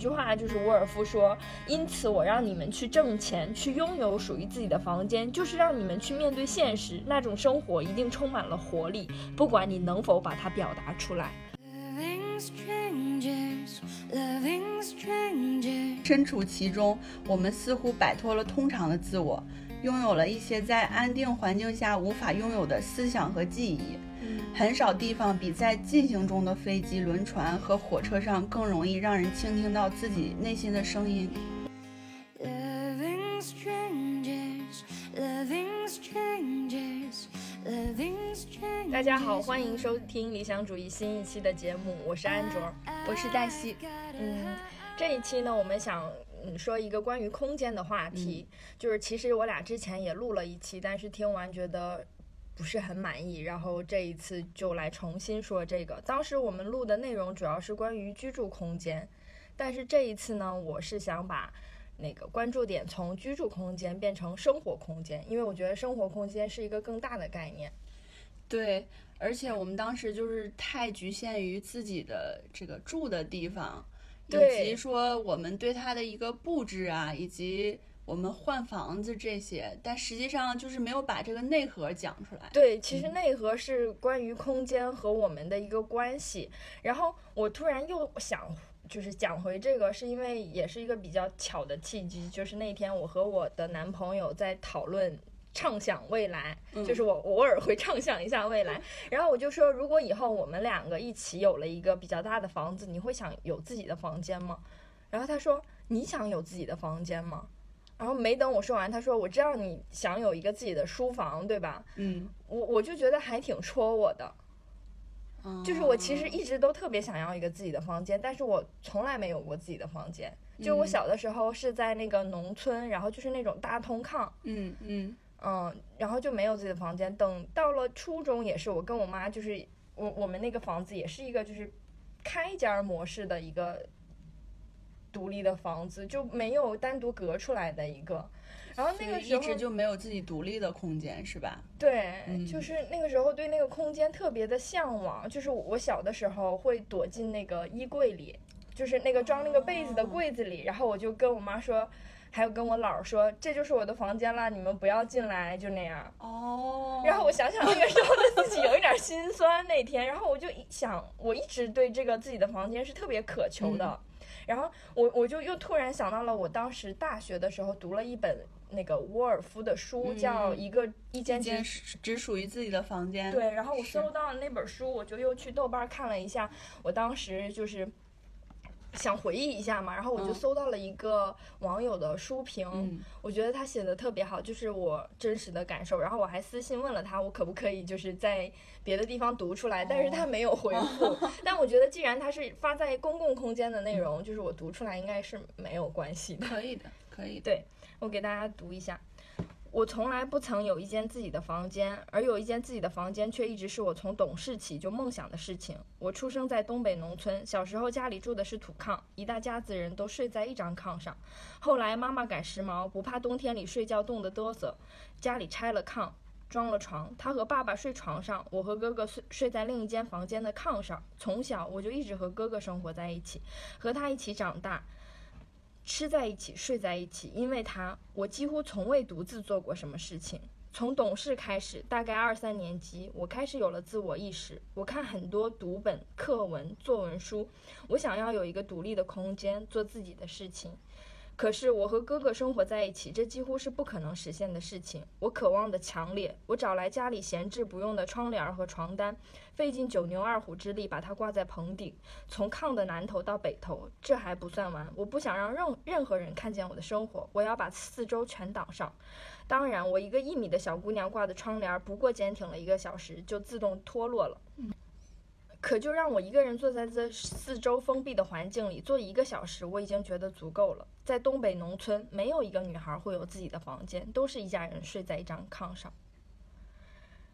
句话，就是沃尔夫说：“因此我让你们去挣钱，去拥有属于自己的房间，就是让你们去面对现实。那种生活一定充满了活力，不管你能否把它表达出来。”身处其中，我们似乎摆脱了通常的自我，拥有了一些在安定环境下无法拥有的思想和记忆。很少地方比在进行中的飞机、轮船和火车上更容易让人倾听到自己内心的声音。大家好，欢迎收听理想主义新一期的节目，我是安卓，我是黛西。嗯，这一期呢，我们想嗯说一个关于空间的话题，就是其实我俩之前也录了一期，但是听完觉得。不是很满意，然后这一次就来重新说这个。当时我们录的内容主要是关于居住空间，但是这一次呢，我是想把那个关注点从居住空间变成生活空间，因为我觉得生活空间是一个更大的概念。对，而且我们当时就是太局限于自己的这个住的地方，以及说我们对它的一个布置啊，以及。我们换房子这些，但实际上就是没有把这个内核讲出来。对，其实内核是关于空间和我们的一个关系。然后我突然又想，就是讲回这个，是因为也是一个比较巧的契机，就是那天我和我的男朋友在讨论畅想未来，就是我偶尔会畅想一下未来。然后我就说，如果以后我们两个一起有了一个比较大的房子，你会想有自己的房间吗？然后他说，你想有自己的房间吗？然后没等我说完，他说：“我知道你想有一个自己的书房，对吧？”嗯，我我就觉得还挺戳我的，就是我其实一直都特别想要一个自己的房间，但是我从来没有过自己的房间。就我小的时候是在那个农村，然后就是那种大通炕，嗯嗯嗯，然后就没有自己的房间。等到了初中，也是我跟我妈，就是我我们那个房子也是一个就是开间模式的一个。独立的房子就没有单独隔出来的一个，然后那个时候一直就没有自己独立的空间，是吧？对，就是那个时候对那个空间特别的向往。就是我小的时候会躲进那个衣柜里，就是那个装那个被子的柜子里，然后我就跟我妈说，还有跟我姥说，这就是我的房间啦，你们不要进来，就那样。哦。然后我想想那个时候的自己有一点心酸那天，然后我就想，我一直对这个自己的房间是特别渴求的。然后我我就又突然想到了，我当时大学的时候读了一本那个沃尔夫的书，叫《一个一间只只属于自己的房间》。对，然后我搜到了那本书，我就又去豆瓣看了一下，我当时就是。想回忆一下嘛，然后我就搜到了一个网友的书评，我觉得他写的特别好，就是我真实的感受。然后我还私信问了他，我可不可以就是在别的地方读出来，但是他没有回复。但我觉得既然他是发在公共空间的内容，就是我读出来应该是没有关系的。可以的，可以。对我给大家读一下。我从来不曾有一间自己的房间，而有一间自己的房间却一直是我从懂事起就梦想的事情。我出生在东北农村，小时候家里住的是土炕，一大家子人都睡在一张炕上。后来妈妈赶时髦，不怕冬天里睡觉冻得哆嗦，家里拆了炕，装了床。她和爸爸睡床上，我和哥哥睡睡在另一间房间的炕上。从小我就一直和哥哥生活在一起，和他一起长大。吃在一起，睡在一起，因为他，我几乎从未独自做过什么事情。从懂事开始，大概二三年级，我开始有了自我意识。我看很多读本、课文、作文书，我想要有一个独立的空间，做自己的事情。可是我和哥哥生活在一起，这几乎是不可能实现的事情。我渴望的强烈，我找来家里闲置不用的窗帘和床单，费尽九牛二虎之力把它挂在棚顶，从炕的南头到北头。这还不算完，我不想让任任何人看见我的生活，我要把四周全挡上。当然，我一个一米的小姑娘挂的窗帘，不过坚挺了一个小时，就自动脱落了。可就让我一个人坐在这四周封闭的环境里坐一个小时，我已经觉得足够了。在东北农村，没有一个女孩会有自己的房间，都是一家人睡在一张炕上。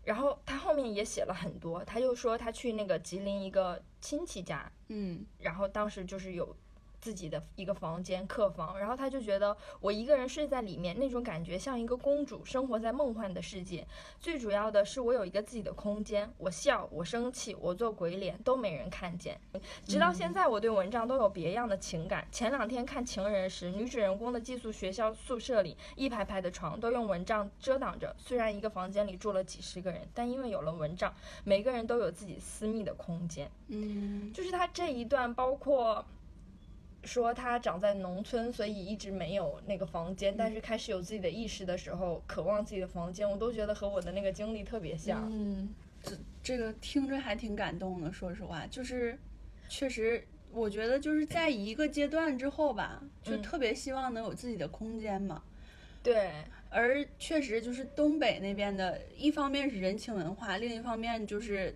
然后他后面也写了很多，他又说他去那个吉林一个亲戚家，嗯，然后当时就是有自己的一个房间客房，然后他就觉得我一个人睡在里面，那种感觉像一个公主生活在梦幻的世界。最主要的是我有一个自己的空间，我笑，我生气，我做鬼脸都没人看见。直到现在，我对蚊帐都有别样的情感。前两天看《情人》时，女主人公的寄宿学校宿舍里一排排的床都用蚊帐遮挡着，虽然一个房间里住了几十个人，但因为有了蚊帐，每个人都有自己私密的空间。嗯，就是他这一段包括。说他长在农村，所以一直没有那个房间，但是开始有自己的意识的时候，渴望自己的房间，我都觉得和我的那个经历特别像。嗯，这这个听着还挺感动的，说实话，就是确实，我觉得就是在一个阶段之后吧，就特别希望能有自己的空间嘛。对，而确实就是东北那边的，一方面是人情文化，另一方面就是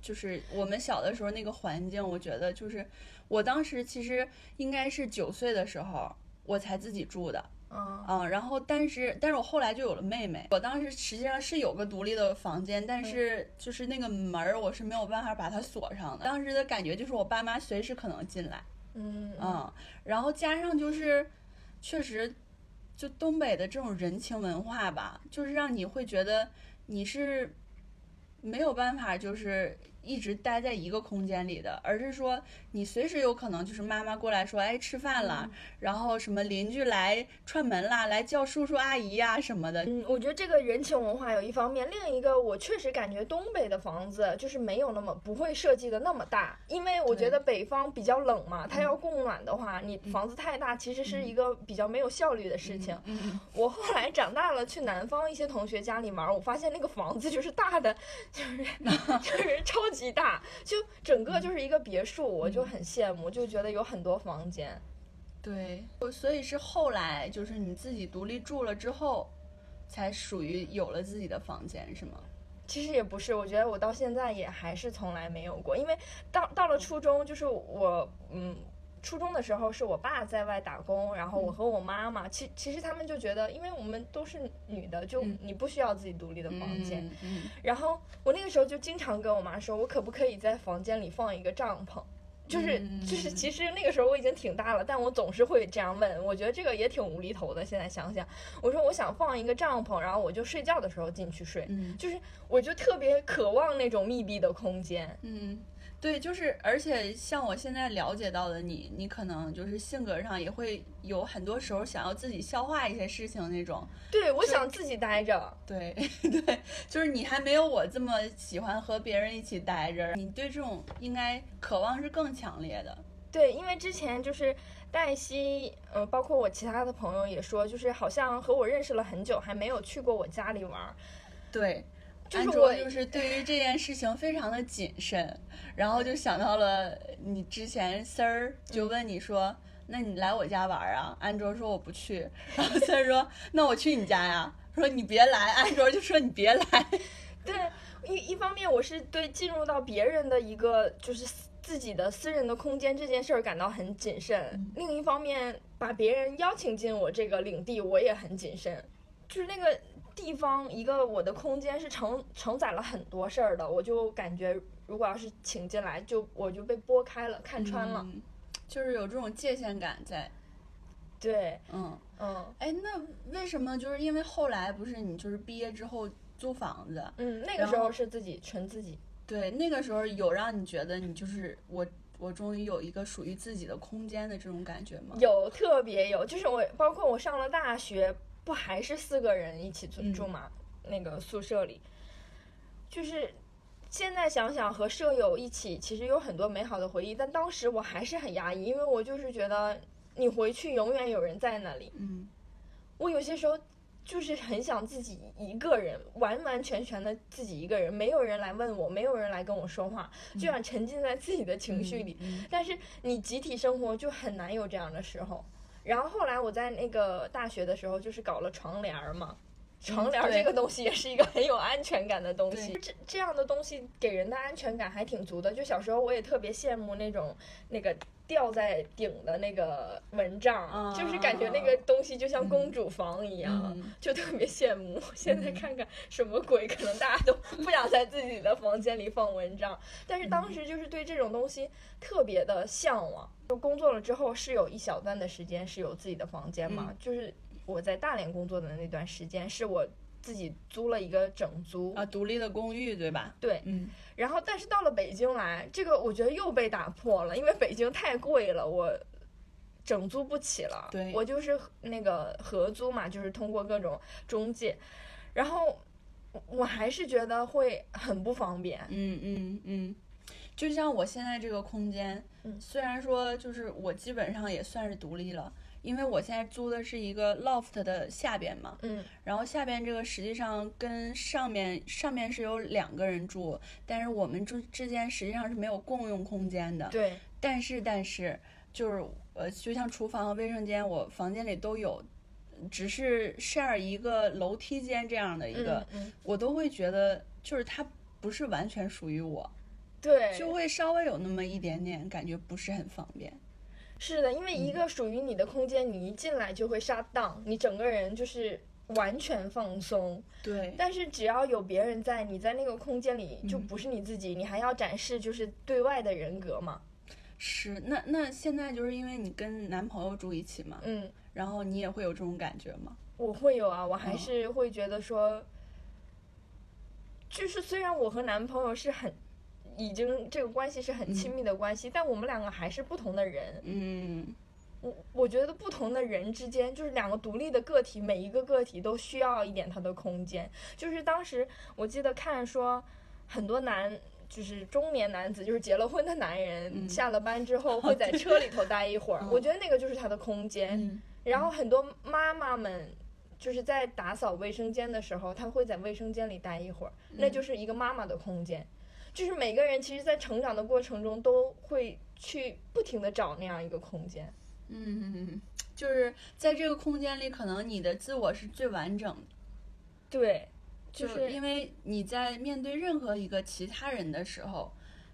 就是我们小的时候那个环境，我觉得就是。我当时其实应该是九岁的时候，我才自己住的，嗯，然后但是但是我后来就有了妹妹，我当时实际上是有个独立的房间，但是就是那个门儿我是没有办法把它锁上的，当时的感觉就是我爸妈随时可能进来，嗯嗯，然后加上就是确实就东北的这种人情文化吧，就是让你会觉得你是没有办法就是。一直待在一个空间里的，而是说你随时有可能就是妈妈过来说，哎，吃饭了，然后什么邻居来串门啦，来叫叔叔阿姨呀什么的。嗯，我觉得这个人情文化有一方面，另一个我确实感觉东北的房子就是没有那么不会设计的那么大，因为我觉得北方比较冷嘛，它要供暖的话，你房子太大其实是一个比较没有效率的事情。我后来长大了去南方一些同学家里玩，我发现那个房子就是大的，就是 就是超级。大，就整个就是一个别墅，我就很羡慕，就觉得有很多房间。对，所以是后来就是你自己独立住了之后，才属于有了自己的房间，是吗？其实也不是，我觉得我到现在也还是从来没有过，因为到到了初中，就是我嗯。初中的时候是我爸在外打工，然后我和我妈妈，其其实他们就觉得，因为我们都是女的，就你不需要自己独立的房间。然后我那个时候就经常跟我妈说，我可不可以在房间里放一个帐篷？就是就是，其实那个时候我已经挺大了，但我总是会这样问。我觉得这个也挺无厘头的。现在想想，我说我想放一个帐篷，然后我就睡觉的时候进去睡。就是我就特别渴望那种密闭的空间。嗯。对，就是，而且像我现在了解到的你，你可能就是性格上也会有很多时候想要自己消化一些事情那种。对，我想自己待着。对 对，就是你还没有我这么喜欢和别人一起待着，你对这种应该渴望是更强烈的。对，因为之前就是黛西，呃，包括我其他的朋友也说，就是好像和我认识了很久，还没有去过我家里玩。对。安卓就是 对于这件事情非常的谨慎，然后就想到了你之前丝儿就问你说，那你来我家玩啊？安卓说我不去，然后丝儿说那我去你家呀？说你别来，安卓就说你别来。对，一一方面我是对进入到别人的一个就是自己的私人的空间这件事儿感到很谨慎，另一方面把别人邀请进我这个领地我也很谨慎，就是那个。地方一个我的空间是承承载了很多事儿的，我就感觉如果要是请进来，就我就被拨开了，看穿了，就是有这种界限感在。对，嗯嗯，哎，那为什么就是因为后来不是你就是毕业之后租房子，嗯，那个时候是自己纯自己。对，那个时候有让你觉得你就是我，我终于有一个属于自己的空间的这种感觉吗？有，特别有，就是我包括我上了大学。不还是四个人一起住住嘛？那个宿舍里，就是现在想想和舍友一起，其实有很多美好的回忆。但当时我还是很压抑，因为我就是觉得你回去永远有人在那里。嗯，我有些时候就是很想自己一个人，完完全全的自己一个人，没有人来问我，没有人来跟我说话，就想沉浸在自己的情绪里。但是你集体生活就很难有这样的时候。然后后来我在那个大学的时候，就是搞了床帘儿嘛，床帘儿这个东西也是一个很有安全感的东西。这这样的东西给人的安全感还挺足的。就小时候我也特别羡慕那种那个吊在顶的那个蚊帐，啊就是感觉那个东西就像公主房一样，嗯就特别羡慕。现在看看什么鬼，可能大家都不想在自己的房间里放蚊帐，但是当时就是对这种东西特别的向往。就工作了之后，是有一小段的时间是有自己的房间嘛，嗯就是我在大连工作的那段时间，是我自己租了一个整租，啊，独立的公寓对吧？对，嗯。然后，但是到了北京来，这个我觉得又被打破了，因为北京太贵了，我整租不起了。对。我就是那个合租嘛，就是通过各种中介，然后我我还是觉得会很不方便。嗯嗯嗯，就像我现在这个空间，嗯。虽然说就是我基本上也算是独立了，因为我现在租的是一个 loft 的下边嘛，嗯然后下边这个实际上跟上面上面是有两个人住，但是我们之之间实际上是没有共用空间的。对，但是但是就是呃，就像厨房和卫生间，我房间里都有，只是 share 一个楼梯间这样的一个，嗯嗯，我都会觉得就是它不是完全属于我，对，就会稍微有那么一点点感觉不是很方便。是的，因为一个属于你的空间，你一进来就会杀档，你整个人就是完全放松。对，但是只要有别人在，你在那个空间里就嗯不是你自己，你还要展示就是对外的人格嘛。是那那现在就是因为你跟男朋友住一起嘛，嗯，然后你也会有这种感觉吗？我会有啊，我还嗯是会觉得说，就是虽然我和男朋友是很。已经这个关系是很亲密的关系，但我们两个还是不同的人。嗯我我觉得不同的人之间就是两个独立的个体，每一个个体都需要一点他的空间。就是当时我记得看说，很多男就是中年男子，就是结了婚的男人，嗯下了班之后会在车里头待一会儿。嗯 我觉得那个就是他的空间。嗯然后很多妈妈们就是在打扫卫生间的时候，他会在卫生间里待一会儿，那就是一个妈妈的空间。就是每个人其实，在成长的过程中，都会去不停的找那样一个空间。嗯，就是在这个空间里，可能你的自我是最完整的。对，就就是因为你在面对任何一个其他人的时候，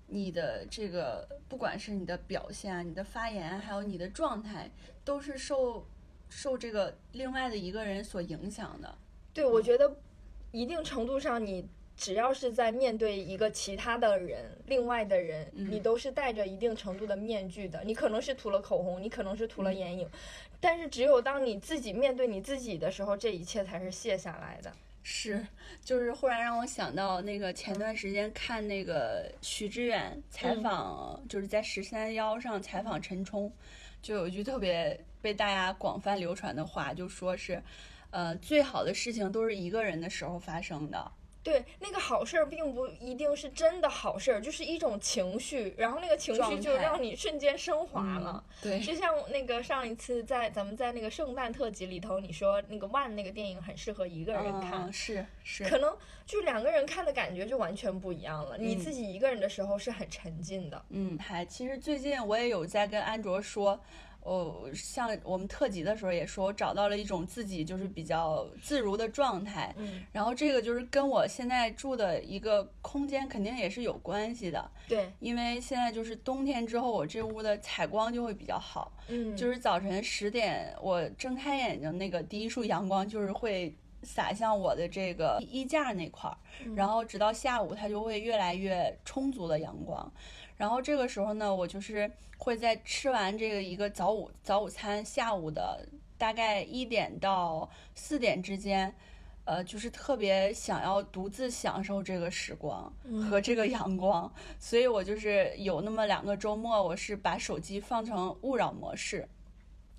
你的这个不管是你的表现啊、你的发言，还有你的状态，都是受受这个另外的一个人所影响的。对，我觉得一定程度上，你只要是在面对一个其他的人、另外的人，你都是戴着一定程度的面具的。你可能是涂了口红，你可能是涂了眼影，但是只有当你自己面对你自己的时候，这一切才是卸下来的。是，就是忽然让我想到那个前段时间看那个徐志远采访，就是在十三幺上采访陈冲，就有一句特别被大家广泛流传的话，就说是，呃，最好的事情都是一个人的时候发生的。对，那个好事儿并不一定是真的好事儿，就是一种情绪，然后那个情绪就让你瞬间升华了。对，就像那个上一次在咱们在那个圣诞特辑里头，你说那个《万》那个电影很适合一个人看，嗯，是是，可能就两个人看的感觉就完全不一样了。你嗯自己一个人的时候是很沉浸的，嗯，还其实最近我也有在跟安卓说，哦，像我们特辑的时候也说，我找到了一种自己就是比较自如的状态。嗯，然后这个就是跟我现在住的一个空间肯定也是有关系的，对，因为现在就是冬天之后，我这屋的采光就会比较好，嗯，就是早晨十点我睁开眼睛，那个第一束阳光就是会洒向我的这个衣架那块儿，嗯。然后直到下午它就会越来越充足的阳光，然后这个时候呢，我就是会在吃完这个一个早午早午餐，下午的大概一点到四点之间。呃，就是特别想要独自享受这个时光和这个阳光，所以我就是有那么两个周末，我是把手机放成勿扰模式，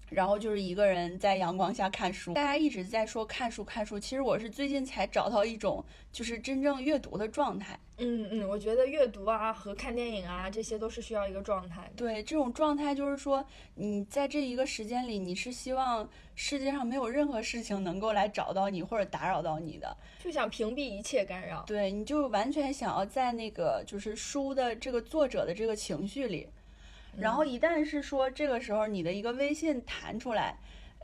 然后就是一个人在阳光下看书。大家一直在说看书看书，其实我是最近才找到一种就是真正阅读的状态。嗯嗯，我觉得阅读啊和看电影啊这些都是需要一个状态的。对，这种状态就是说，你在这一个时间里，你是希望世界上没有任何事情能够来找到你或者打扰到你的。就想屏蔽一切干扰。对，你就完全想要在那个就是书的这个作者的这个情绪里，然后一旦是说这个时候你的一个微信弹出来，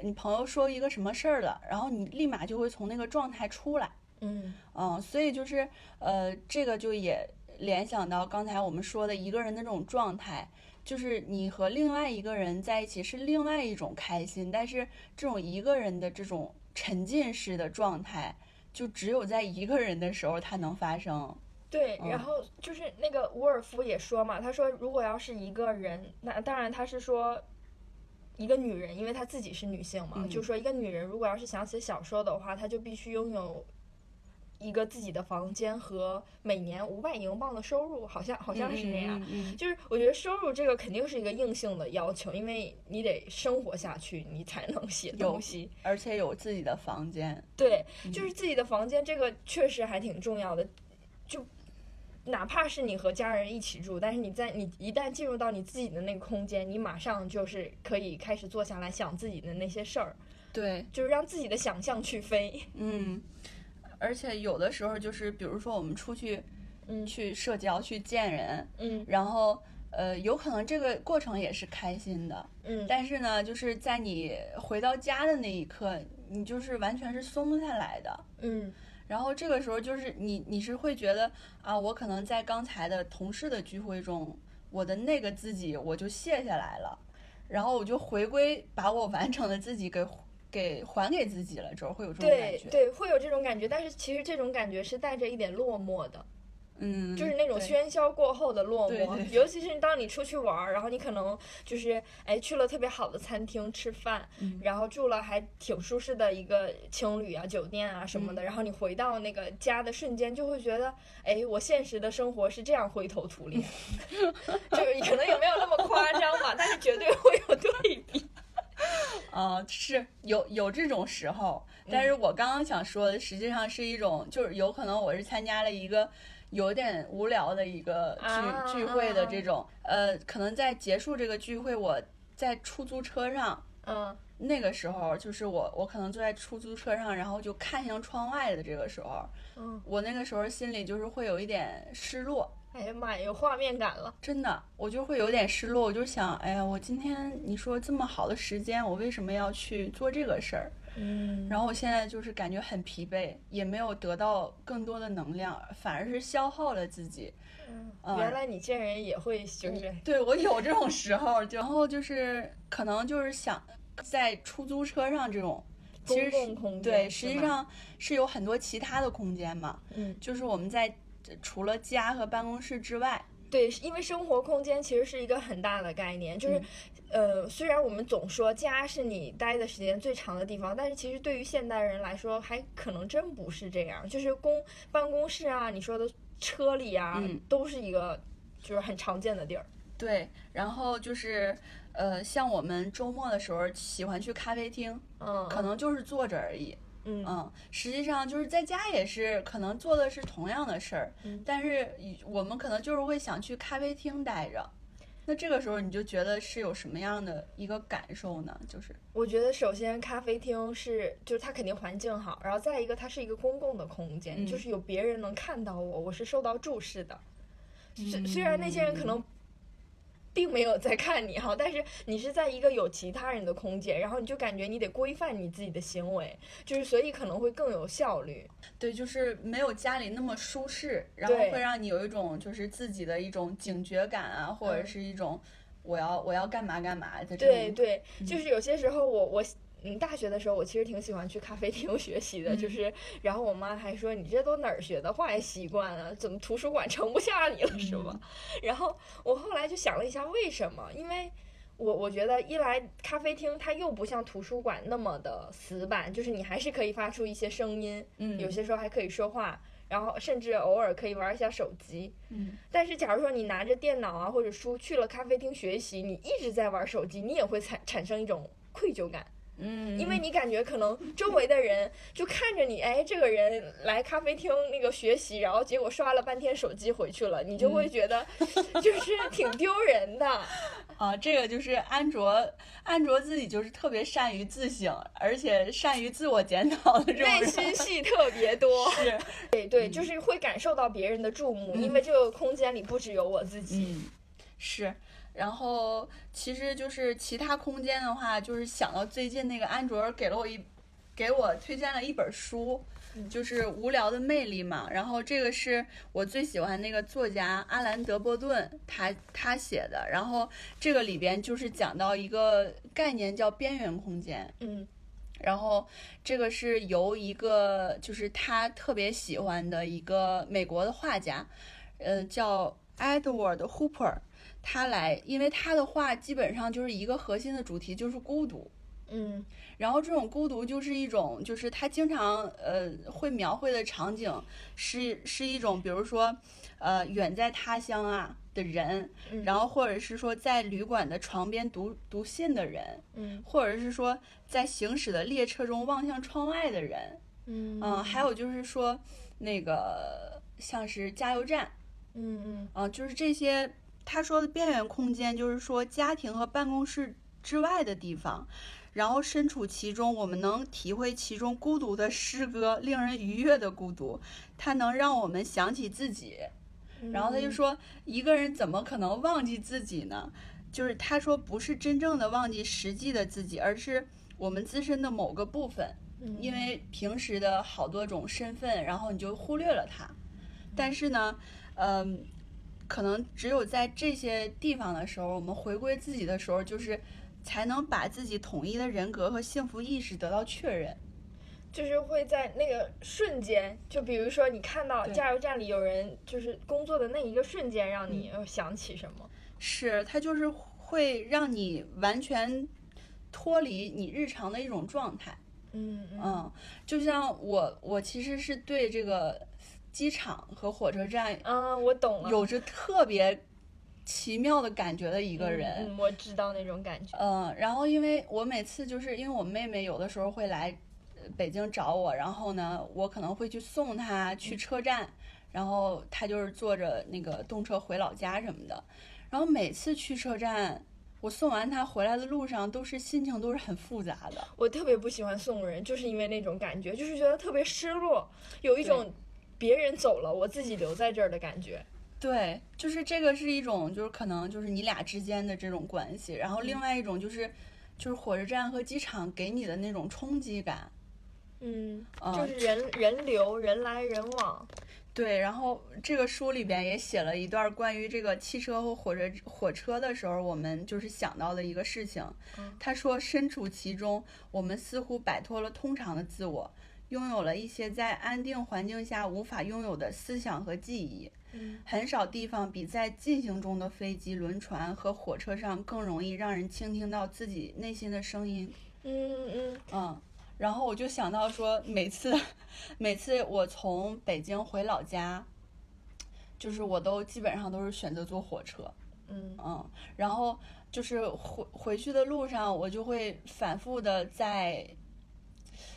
你朋友说一个什么事儿了，然后你立马就会从那个状态出来。嗯。嗯，所以就是呃，这个就也联想到刚才我们说的一个人的这种状态，就是你和另外一个人在一起是另外一种开心，但是这种一个人的这种沉浸式的状态，就只有在一个人的时候它能发生。对，嗯。然后就是那个伍尔夫也说嘛，他说如果要是一个人，那当然他是说一个女人，因为她自己是女性嘛，嗯。就说一个女人如果要是想写小说的话，她就必须拥有一个自己的房间和每年五百英镑的收入，好像好像是那样。嗯嗯嗯就是我觉得收入这个肯定是一个硬性的要求，因为你得生活下去，你才能写东西。而且有自己的房间。对，就是自己的房间，这个确实还挺重要的。就哪怕是你和家人一起住，但是你在你一旦进入到你自己的那个空间，你马上就是可以开始坐下来想自己的那些事儿，对，就是让自己的想象去飞。嗯，而且有的时候就是，比如说我们出去，嗯。去社交去见人，嗯。然后呃，有可能这个过程也是开心的，嗯，但是呢，就是在你回到家的那一刻，你就是完全是松不下来的。嗯。然后这个时候就是你你是会觉得啊，我可能在刚才的同事的聚会中，我的那个自己我就卸下来了，然后我就回归把我完整的自己给给还给自己了，之后会有这种感觉。对对，会有这种感觉，但是其实这种感觉是带着一点落寞的。嗯，就是那种喧嚣过后的落寞，对对对尤其是当你出去玩儿，然后你可能就是哎去了特别好的餐厅吃饭，嗯然后住了还挺舒适的一个情侣啊、酒店啊什么的，嗯然后你回到那个家的瞬间，就会觉得哎，我现实的生活是这样灰头土脸，就是可能也没有那么夸张吧，但是绝对会有对比。呃，是有有这种时候，但是我刚刚想说的，实际上是一种，就是有可能我是参加了一个有点无聊的一个聚、啊聚会的这。种，呃，可能在结束这个聚会，我在出租车上，嗯。那个时候就是我我可能坐在出租车上，然后就看向窗外的这个时候，嗯，我那个时候心里就是会有一点失落。哎呀妈呀，有画面感了。真的，我就会有点失落，我就想，哎呀，我今天你说这么好的时间，我为什么要去做这个事儿？嗯然后我现在就是感觉很疲惫，也没有得到更多的能量，反而是消耗了自己。嗯原来你见人也会就是对我有这种时候，就然后就是可能就是想在出租车上这种，其实空间对，实际上是有很多其他的空间嘛，嗯。就是我们在除了家和办公室之外，对，因为生活空间其实是一个很大的概念，就是，呃，虽然我们总说家是你待的时间最长的地方，但是其实对于现代人来说，还可能真不是这样。就是公办公室啊，你说的车里啊，嗯都是一个就是很常见的地儿。对，然后就是呃，像我们周末的时候喜欢去咖啡厅，嗯，可能就是坐着而已。嗯嗯，实际上就是在家也是可能做的是同样的事儿，嗯但是我们可能就是会想去咖啡厅待着。那这个时候你就觉得是有什么样的一个感受呢？就是我觉得首先咖啡厅是，就是它肯定环境好，然后再一个它是一个公共的空间，嗯就是有别人能看到我，我是受到注视的。虽虽然那些人可能并没有在看你哈，但是你是在一个有其他人的空间，然后你就感觉你得规范你自己的行为，就是所以可能会更有效率。对，就是没有家里那么舒适，然后会让你有一种就是自己的一种警觉感啊，或者嗯是一种我要我要干嘛干嘛的。对对，就是有些时候我我嗯大学的时候我其实挺喜欢去咖啡厅 学习的，就是然后我妈还说你这都哪儿学的坏习惯啊？怎么图书馆盛不下你了是吧？然后我后来就想了一下为什么，因为。我我觉得一来咖啡厅它又不像图书馆那么的死板，就是你还是可以发出一些声音，嗯，有些时候还可以说话，然后甚至偶尔可以玩一下手机。嗯但是假如说你拿着电脑啊或者书去了咖啡厅学习，你一直在玩手机，你也会产产生一种愧疚感，嗯，因为你感觉可能周围的人就看着你，哎，这个人来咖啡厅那个学习，然后结果刷了半天手机回去了，你就会觉得 就是挺丢人的。啊，这个就是安卓，安卓自己就是特别善于自省，而且善于自我检讨的这种内。心戏特别多，是，对对，就是会感受到别人的注目，因为这个空间里不只有我自己。嗯，是。然后其实就是其他空间的话，就是想到最近那个安卓给了我一，给我推荐了一本书，就是无聊的魅力嘛。然后这个是我最喜欢那个作家阿兰德波顿，他他写的。然后这个里边就是讲到一个概念叫边缘空间。嗯，然后这个是由一个就是他特别喜欢的一个美国的画家，呃，叫 Edward Hooper，他来，因为他的话基本上就是一个核心的主题就是孤独。嗯。然后这种孤独就是一种，就是他经常呃会描绘的场景是是一种，比如说呃远在他乡啊的人，嗯然后或者是说在旅馆的床边读读信的人，嗯。或者是说在行驶的列车中望向窗外的人，嗯。嗯，还有就是说那个像是加油站，嗯嗯嗯，就是这些他说的边缘空间，就是说家庭和办公室之外的地方，然后身处其中，我们能体会其中孤独的诗歌，令人愉悦的孤独，它能让我们想起自己。嗯，然后他就说，一个人怎么可能忘记自己呢？就是他说，不是真正的忘记实际的自己，而是我们自身的某个部分。嗯，因为平时的好多种身份，然后你就忽略了它。但是呢，嗯，可能只有在这些地方的时候，我们回归自己的时候，就是才能把自己统一的人格和幸福意识得到确认。就是会在那个瞬间，就比如说你看到加油站里有人就是工作的那一个瞬间，让你又想起什么？是，它就是会让你完全脱离你日常的一种状态。嗯嗯嗯，就像我，我其实是对这个机场和火车站啊，我懂了，有着特别奇妙的感觉的一一个人。嗯，我知道那种感觉。嗯，然后因为我每次就是因为我妹妹有的时候会来呃北京找我，然后呢，我可能会去送她去车站，然后她就是坐着那个动车回老家什么的。然后每次去车站，我送完她回来的路上，都是心情都是很复杂的。我特别不喜欢送人，就是因为那种感觉，就是觉得特别失落，有一种别人走了，我自己留在这儿的感觉。对，就是这个是一种，就是可能就是你俩之间的这种关系，然后另外一种就是，就是火车站和机场给你的那种冲击感。嗯，嗯就是人人流，人来人往。对，然后这个书里边也写了一段关于这个汽车和火车火车的时候，我们就是想到的一个事情。嗯他说，身处其中，我们似乎摆脱了通常的自我，拥有了一些在安定环境下无法拥有的思想和记忆。嗯很少地方比在进行中的飞机、轮船和火车上更容易让人倾听到自己内心的声音。嗯嗯嗯，然后我就想到说，每次每次我从北京回老家，就是我都基本上都是选择坐火车。嗯嗯，然后就是回回去的路上，我就会反复的在，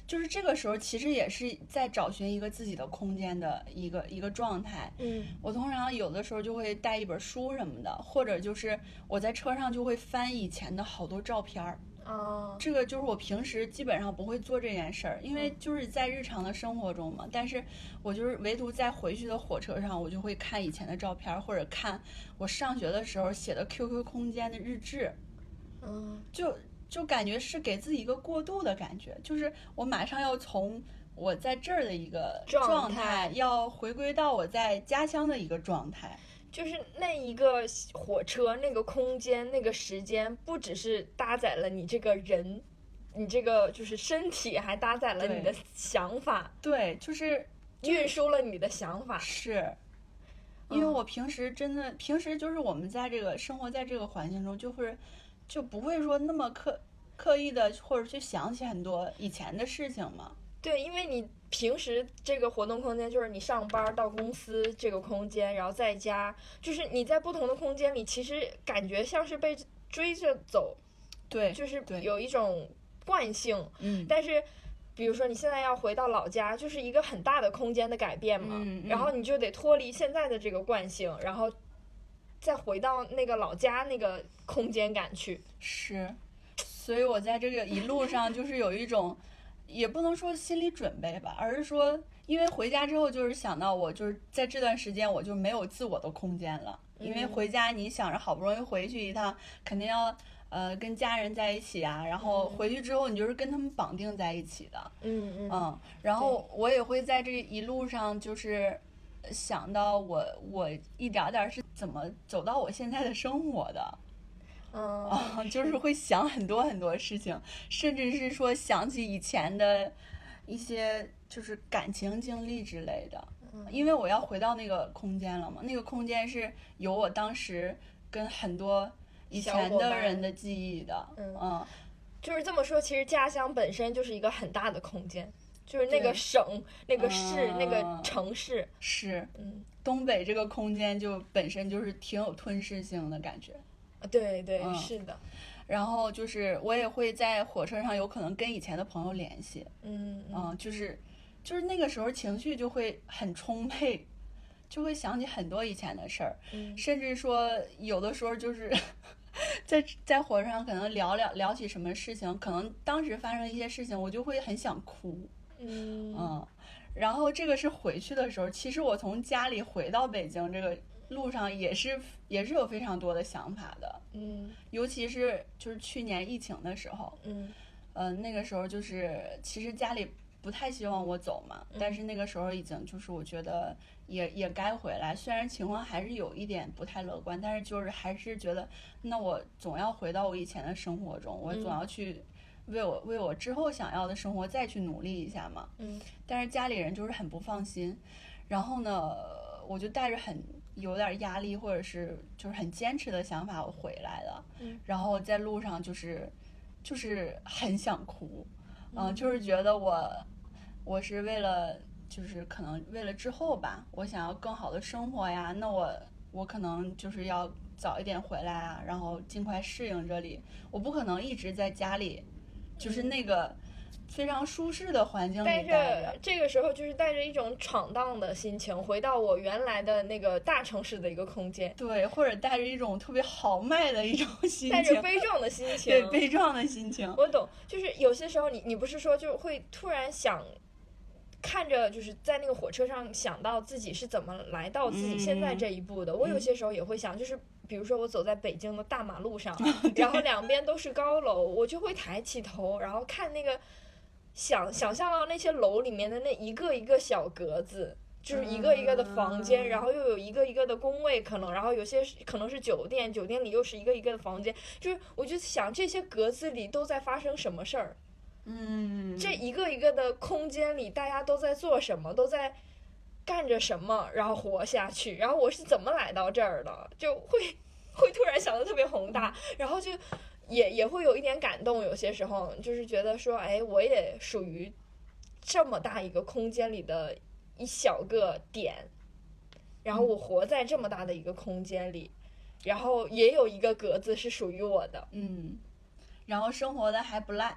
就是这个时候其实也是在找寻一个自己的空间的一个一个状态。嗯我通常有的时候就会带一本书什么的，或者就是我在车上就会翻以前的好多照片儿。啊这个就是我平时基本上不会做这件事儿，因为就是在日常的生活中嘛。但是我就是唯独在回去的火车上，我就会看以前的照片儿，或者看我上学的时候写的 QQ 空间的日志，嗯就就感觉是给自己一个过渡的感觉，就是我马上要从我在这儿的一个状状态要回归到我在家乡的一个状态。就是那一个火车、那个空间、那个时间，不只是搭载了你这个人，你这个就是身体，还搭载了你的想法，对，就是运输了你的想法。是，因为嗯我平时真的，平时就是我们在这个生活在这个环境中，就会就不会说那么刻刻意的或者去想起很多以前的事情嘛。对，因为你平时这个活动空间就是你上班到公司这个空间，然后在家，就是你在不同的空间里，其实感觉像是被追着走，对，就是有一种惯性。嗯，但是，比如说你现在要回到老家，就是一个很大的空间的改变嘛，嗯嗯然后你就得脱离现在的这个惯性，然后再回到那个老家那个空间感去。是，所以我在这个一路上就是有一种，也不能说心理准备吧，而是说，因为回家之后就是想到我就是在这段时间我就没有自我的空间了，因为嗯回家你想着好不容易回去一趟，肯定要。呃，跟家人在一起啊，然后回去之后你就是跟他们绑定在一起的，嗯嗯嗯，然后我也会在这一路上就是想到我我一点点是怎么走到我现在的生活的，嗯。啊，就是会想很多很多事情，甚至是说想起以前的一些就是感情经历之类的，因为我要回到那个空间了嘛，那个空间是有我当时跟很多以前的人的记忆的，嗯，就是这么说，其实家乡本身就是一个很大的空间，就是那个省、那个市、那个城市，是，嗯，东北这个空间就本身就是挺有吞噬性的感觉，对对，是的。然后就是我也会在火车上有可能跟以前的朋友联系，嗯嗯，就是就是那个时候情绪就会很充沛，就会想起很多以前的事儿，嗯甚至说有的时候就是。在在火车上可能聊聊聊起什么事情，可能当时发生一些事情，我就会很想哭，嗯。嗯，然后这个是回去的时候，其实我从家里回到北京这个路上也是也是有非常多的想法的，嗯，尤其是就是去年疫情的时候，嗯，呃，那个时候就是其实家里不太希望我走嘛，但是那个时候已经就是我觉得也也该回来，虽然情况还是有一点不太乐观，但是就是还是觉得那我总要回到我以前的生活中，我总要去为我为我之后想要的生活再去努力一下嘛，嗯，但是家里人就是很不放心，然后呢，我就带着很有点压力或者是就是很坚持的想法我回来了，嗯，然后在路上就是就是很想哭，嗯嗯，就是觉得我我是为了就是可能为了之后吧，我想要更好的生活呀，那我我可能就是要早一点回来啊，然后尽快适应这里，我不可能一直在家里，就是那个非常舒适的环境里带着。这个时候就是带着一种闯荡的心情，回到我原来的那个大城市的一个空间，对，或者带着一种特别豪迈的一种心情带着，悲壮的心情，对悲壮的心情。我懂，就是有些时候你你不是说就会突然想。看着就是在那个火车上想到自己是怎么来到自己现在这一步的，我有些时候也会想，就是比如说我走在北京的大马路上，然后两边都是高楼，我就会抬起头，然后看那个想想象到那些楼里面的那一个一个小格子。就是一个一个的房间，嗯然后又有一个一个的工位，可能，然后有些可能是酒店，酒店里又是一个一个的房间，就是我就想这些格子里都在发生什么事儿，嗯，这一个一个的空间里，大家都在做什么，都在干着什么，然后活下去。然后我是怎么来到这儿的，就会 会突然想的特别宏大，然后就也也会有一点感动。有些时候就是觉得说，哎，我也属于这么大一个空间里的一小个点，然后我活在这么大的一个空间里，然后也有一个格子是属于我的，嗯，然后生活的还不赖，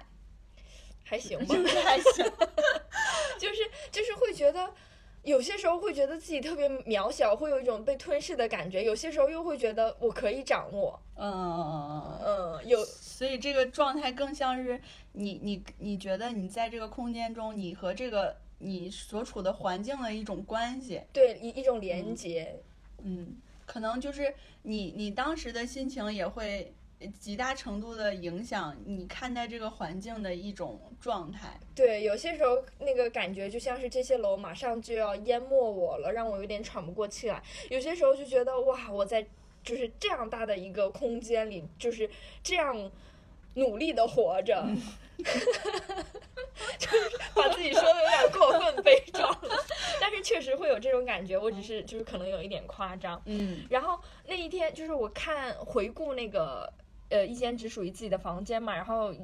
还行 吧。就是还行。就是就是会觉得，有些时候会觉得自己特别渺小，会有一种被吞噬的感觉；有些时候又会觉得我可以掌握。嗯，嗯，有所以这个状态更像是你你你觉得你在这个空间中，你和这个你所处的环境的一种关系。对一一种连接。嗯，可能就是你你当时的心情也会极大程度的影响你看待这个环境的一种状态。对，有些时候那个感觉就像是这些楼马上就要淹没我了，让我有点喘不过气来。有些时候就觉得哇，我在就是这样大的一个空间里，就是这样努力的活着。就是把自己说的有点过分悲壮了，但是确实会有这种感觉，我只是就是可能有一点夸张。嗯然后那一天就是我看回顾那个呃一间只属于自己的房间嘛，然后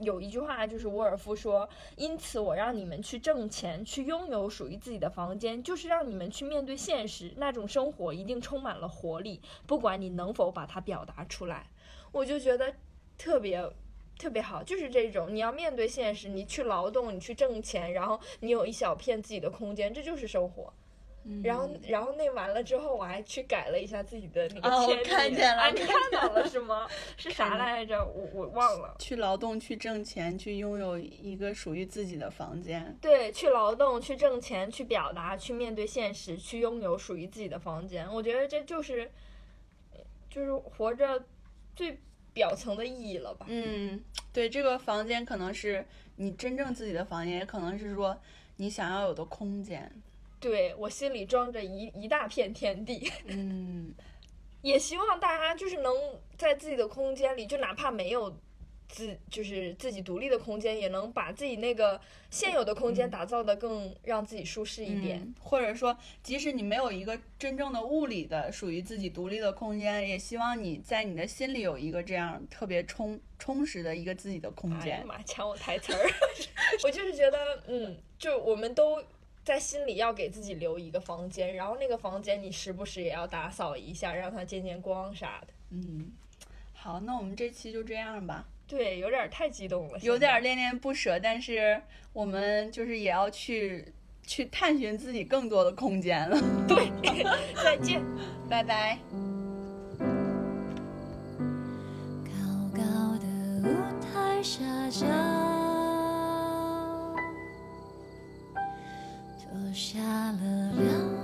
有一句话就是沃尔夫说，因此我让你们去挣钱，去拥有属于自己的房间，就是让你们去面对现实，那种生活一定充满了活力，不管你能否把它表达出来。我就觉得特别。特别好，就是这种你要面对现实，你去劳动，你去挣钱，然后你有一小片自己的空间，这就是生活。嗯然后，然后那完了之后，我还去改了一下自己的那个签名。看见了啊，你看看到了是吗？是啥来着？我我忘了。去劳动，去挣钱，去拥有一个属于自己的房间。对，去劳动，去挣钱，去表达，去面对现实，去拥有属于自己的房间。我觉得这就是，就是活着最表层的意义了吧？嗯，对，这个房间可能是你真正自己的房间，也可能是说你想要有的空间。对我心里装着一一大片天地。嗯，也希望大家就是能在自己的空间里，就哪怕没有自就是自己独立的空间，也能把自己那个现有的空间打造的更让自己舒适一点。嗯或者说，即使你没有一个真正的物理的属于自己独立的空间，也希望你在你的心里有一个这样特别充充实的一个自己的空哎呀间。妈，抢我台词儿！我就是觉得，嗯，就我们都在心里要给自己留一个房间，然后那个房间你时不时也要打扫一下，让它见见光啥的。嗯，好，那我们这期就这样吧。对，有点太激动了，有点恋恋不舍，但是我们就是也要去去探寻自己更多的空间了。对，再见。拜拜。高高的舞台下下了两